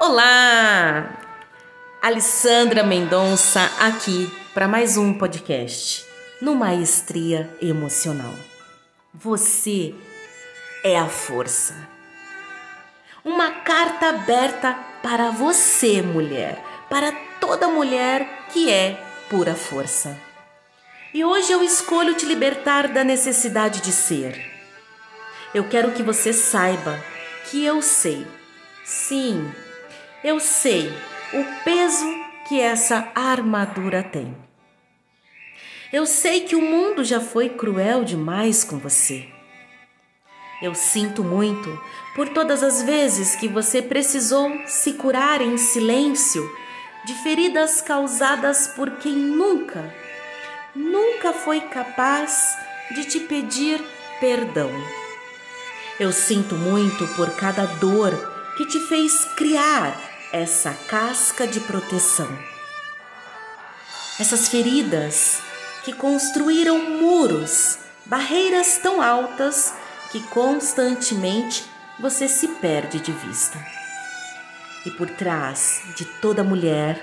Olá! Alessandra Mendonça aqui para mais um podcast no Maestria Emocional. Você é a força. Uma carta aberta para você, mulher, para toda mulher que é pura força. E hoje eu escolho te libertar da necessidade de ser. Eu quero que você saiba que eu sei. Sim, eu sei o peso que essa armadura tem. Eu sei que o mundo já foi cruel demais com você. Eu sinto muito por todas as vezes que você precisou se curar em silêncio de feridas causadas por quem nunca, nunca foi capaz de te pedir perdão. Eu sinto muito por cada dor que te fez criar essa casca de proteção. Essas feridas que construíram muros, barreiras tão altas que constantemente você se perde de vista. E por trás de toda mulher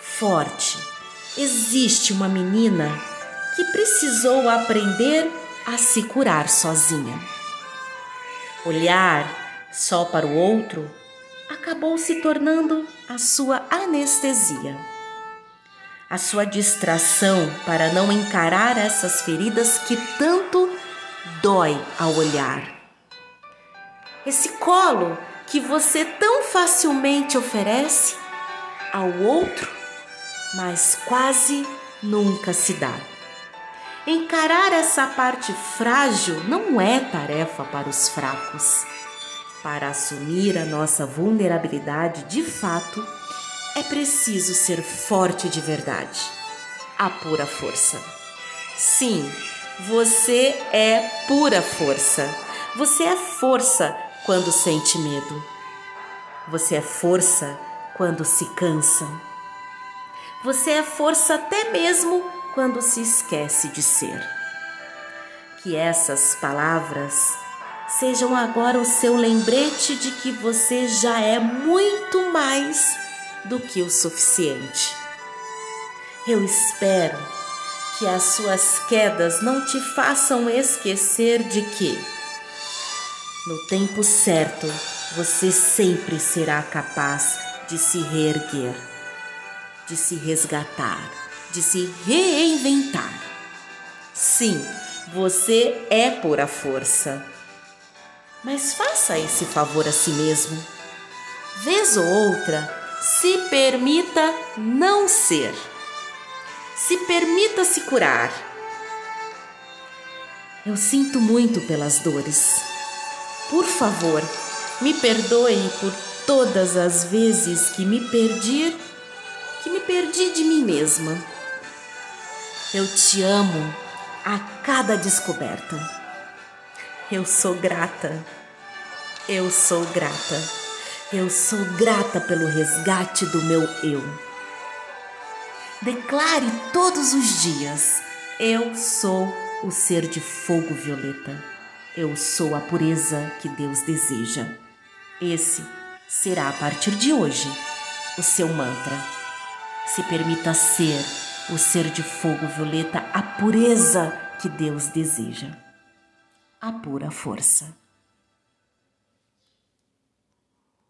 forte existe uma menina que precisou aprender a se curar sozinha. Olhar só para o outro acabou se tornando a sua anestesia. A sua distração para não encarar essas feridas que tanto dói ao olhar. Esse colo que você tão facilmente oferece ao outro, mas quase nunca se dá. Encarar essa parte frágil não é tarefa para os fracos. Para assumir a nossa vulnerabilidade de fato, é preciso ser forte de verdade. A pura força. Sim, você é pura força. Você é força quando sente medo. Você é força quando se cansa. Você é força até mesmo quando se esquece de ser. Que essas palavras sejam agora o seu lembrete de que você já é muito mais do que o suficiente. Eu espero que as suas quedas não te façam esquecer de que, no tempo certo, você sempre será capaz de se reerguer, de se resgatar, de se reinventar. Sim, você é pura força mas faça esse favor a si mesmo. Vez ou outra, se permita não ser. Se permita se curar. Eu sinto muito pelas dores. Por favor, me perdoe por todas as vezes que me perdi, que me perdi de mim mesma. Eu te amo a cada descoberta. Eu sou grata. Eu sou grata. Eu sou grata pelo resgate do meu eu. Declare todos os dias: Eu sou o ser de fogo violeta. Eu sou a pureza que Deus deseja. Esse será a partir de hoje o seu mantra. Se permita ser o ser de fogo violeta, a pureza que Deus deseja a pura força.